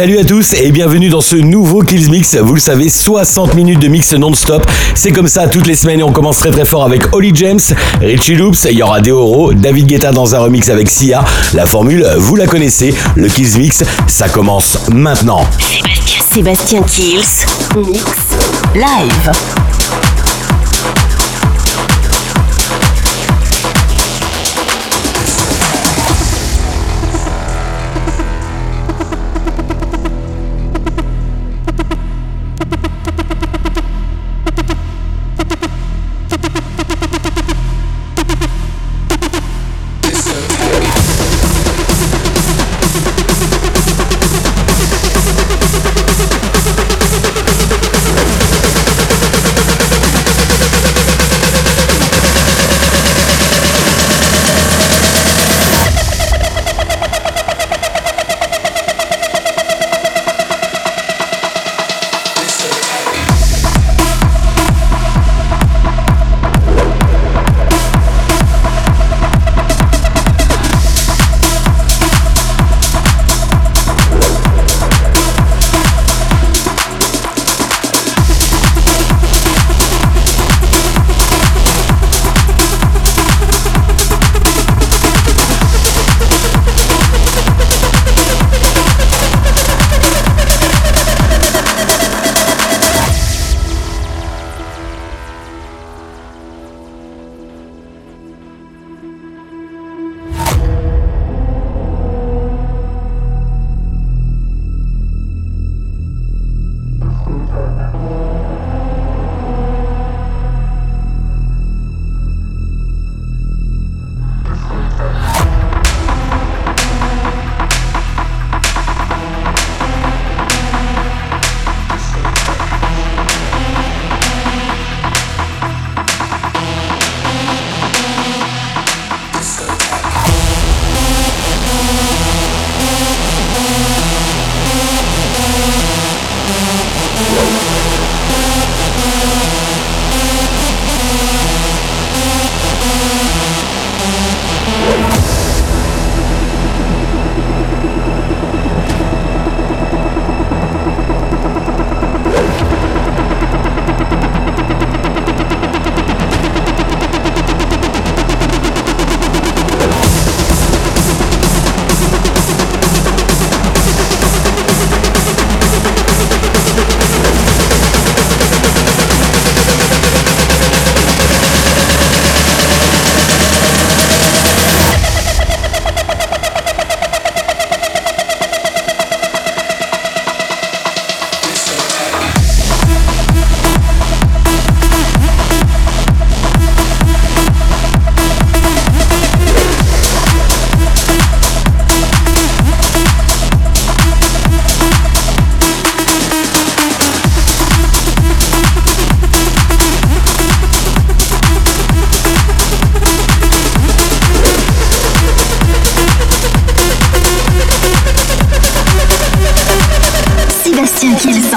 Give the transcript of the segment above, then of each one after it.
Salut à tous et bienvenue dans ce nouveau Kills Mix. Vous le savez, 60 minutes de mix non-stop. C'est comme ça toutes les semaines et on commence très très fort avec Holly James, Richie Loops, il y aura Deoro, David Guetta dans un remix avec Sia. La formule, vous la connaissez, le Kills Mix, ça commence maintenant. Sébastien Kills. Mix. Live.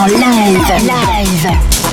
Live. Live.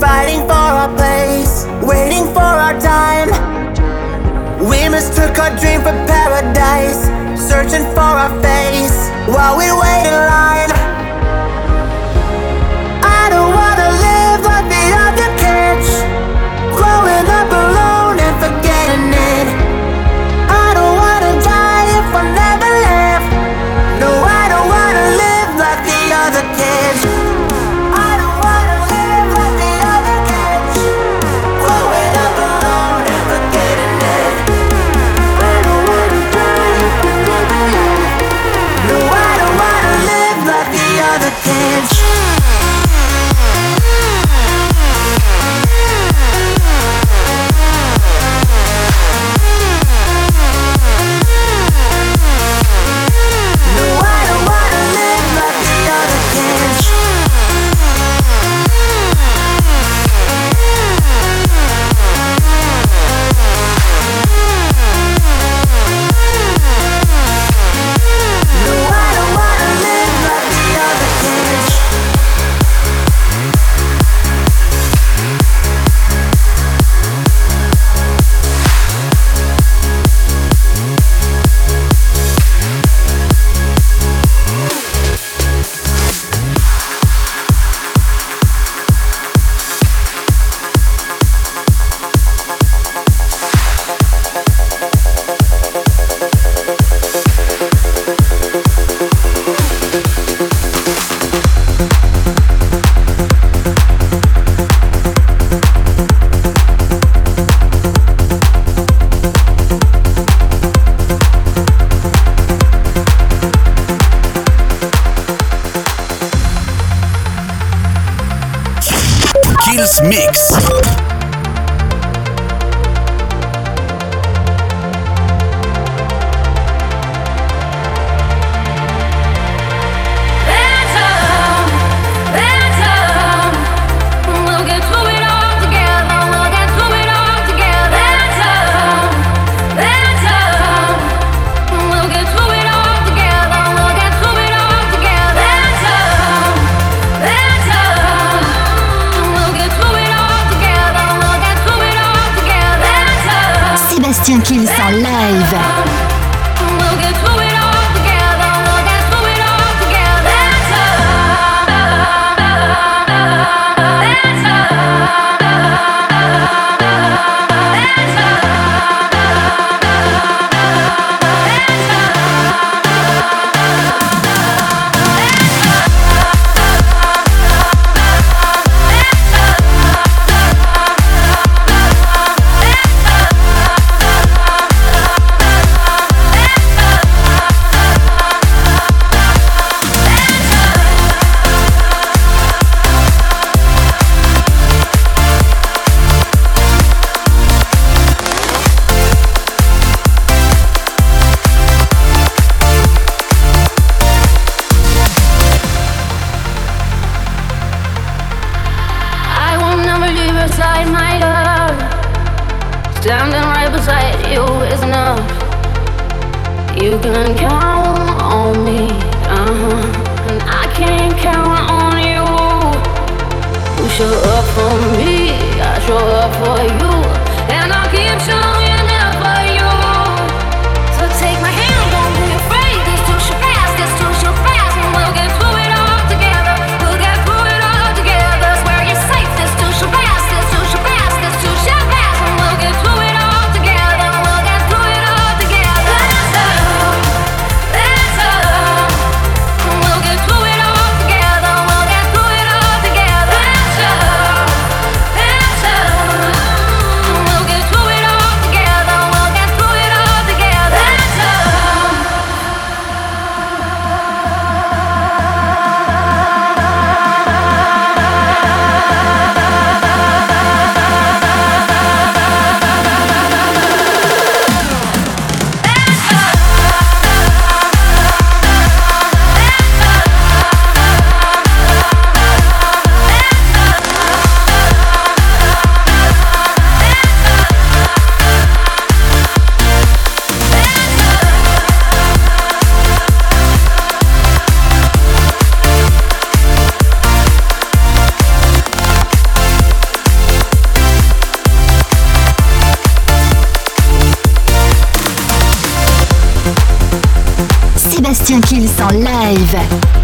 fighting for our place, waiting for our time. We mistook our dream for paradise, searching for our face while we wait in line. Kills en live.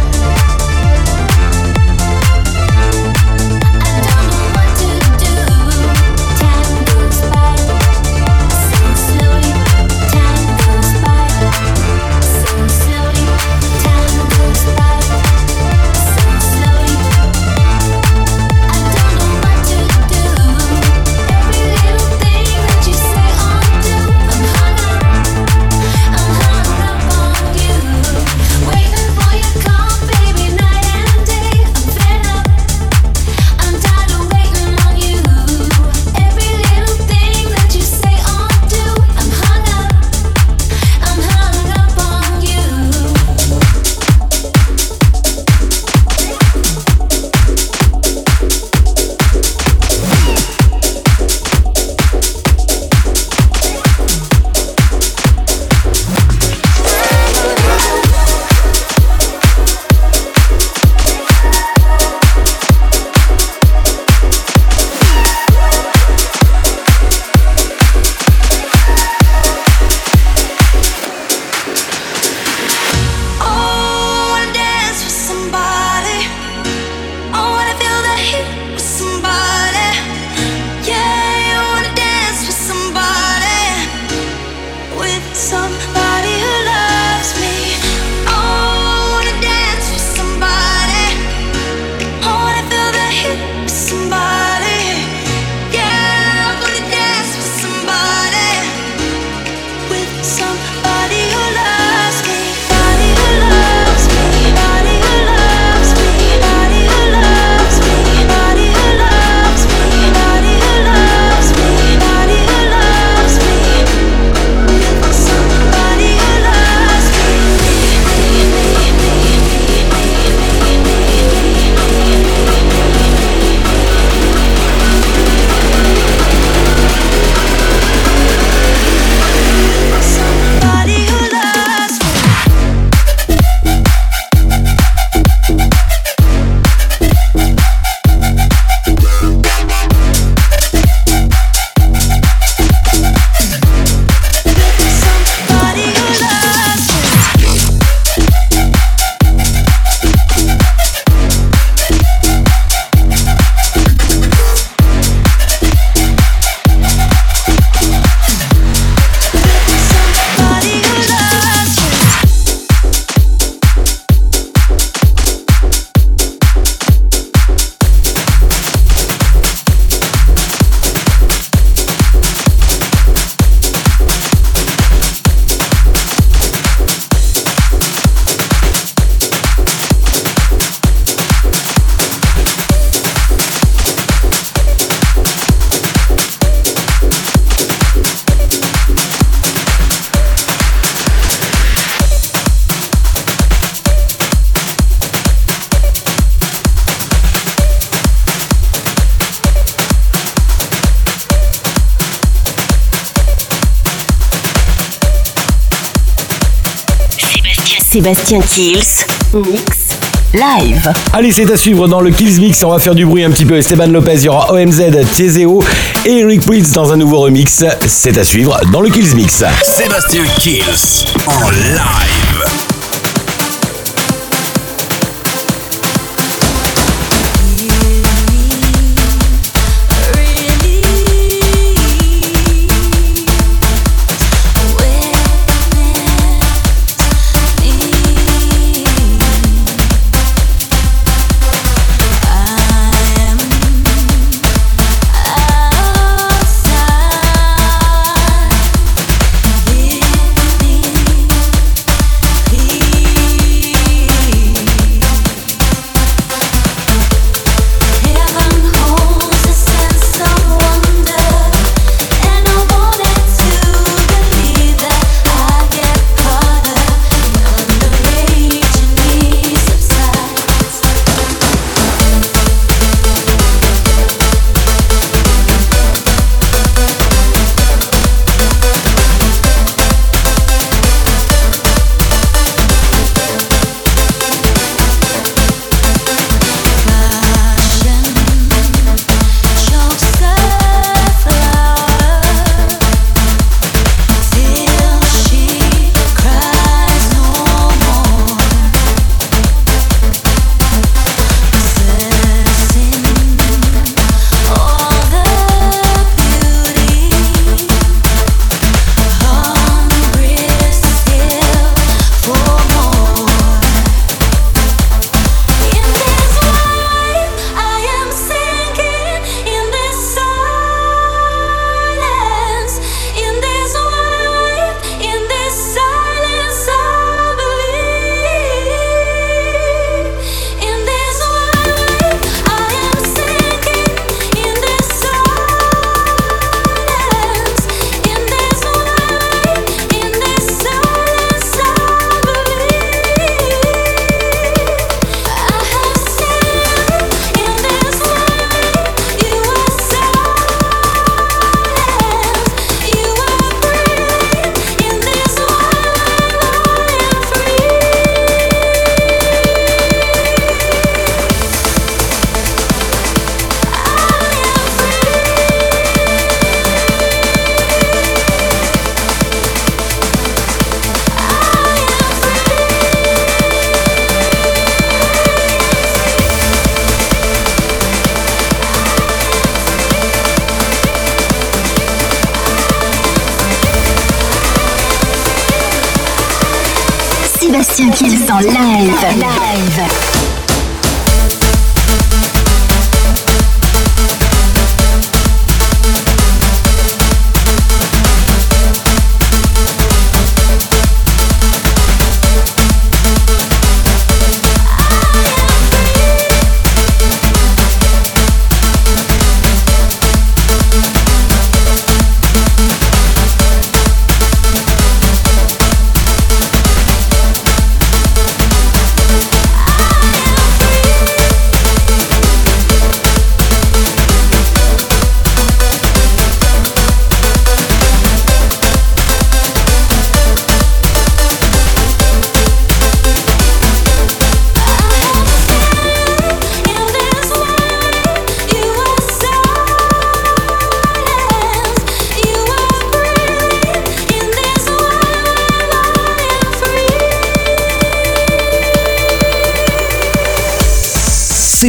Sébastien Kills, mix live. Allez, c'est à suivre dans le Kills Mix. On va faire du bruit un petit peu. Esteban Lopez, il y aura OMZ, Tiezeo et Eric Prince dans un nouveau remix. C'est à suivre dans le Kills Mix. Sébastien Kills en live.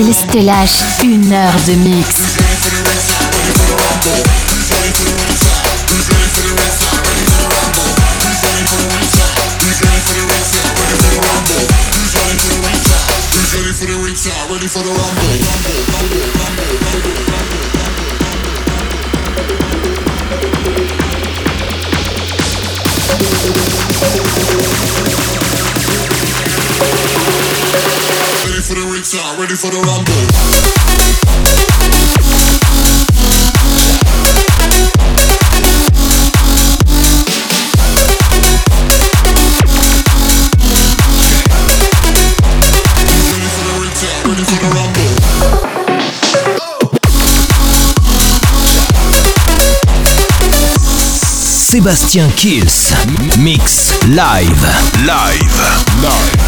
Ils te lâchent une heure de mix. ready for the rumble. Sébastien Kills, mix live, live, live.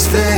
stay.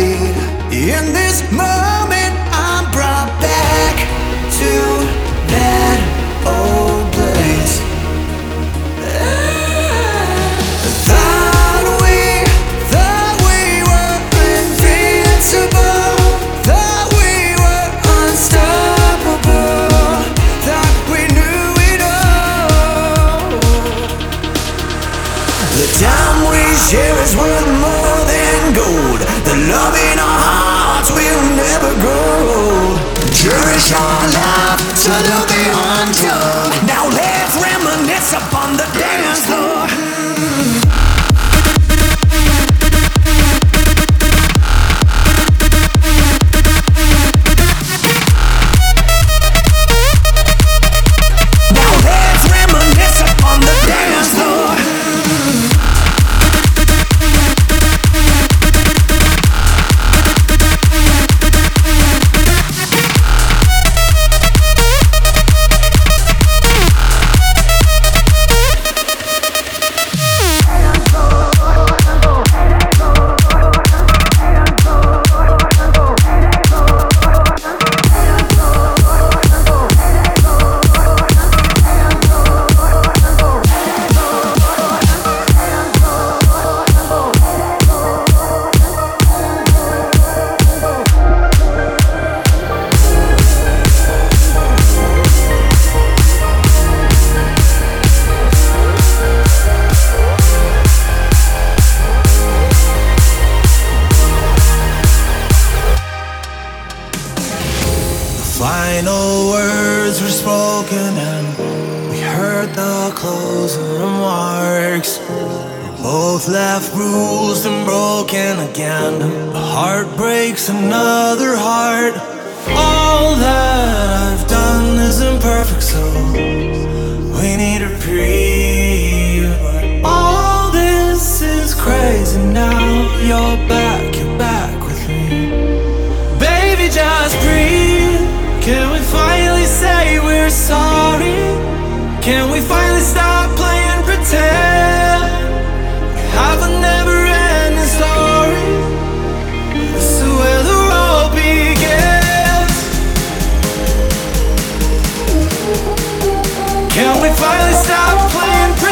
Can we finally stop playing?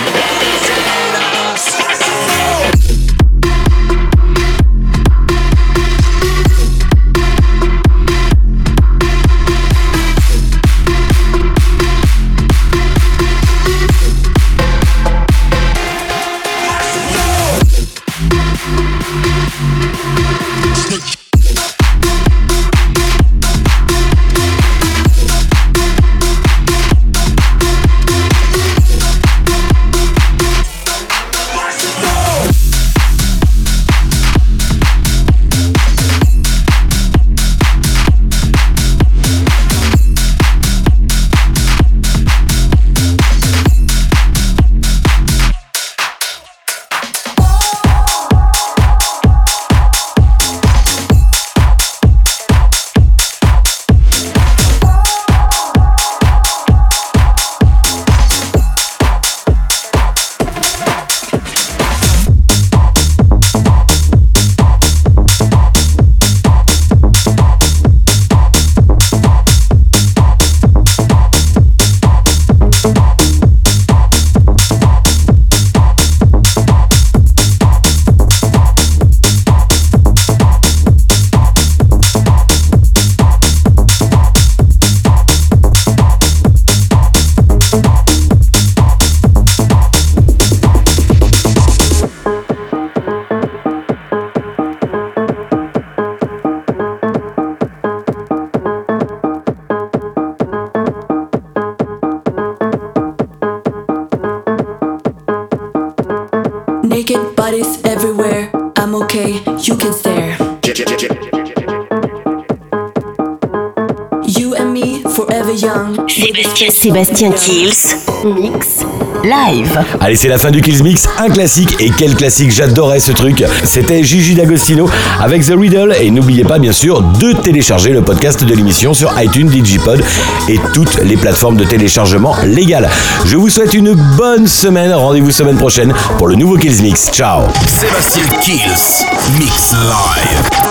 Sébastien, Kills. Mix live. Allez, c'est la fin du Kills Mix, un classique. Et quel classique, j'adorais ce truc. C'était Gigi D'Agostino avec The Riddle. Et n'oubliez pas, bien sûr, de télécharger le podcast de l'émission sur iTunes, Digipod et toutes les plateformes de téléchargement légales. Je vous souhaite une bonne semaine. Rendez-vous semaine prochaine pour le nouveau Kills Mix. Ciao. Sébastien Kills. Mix live.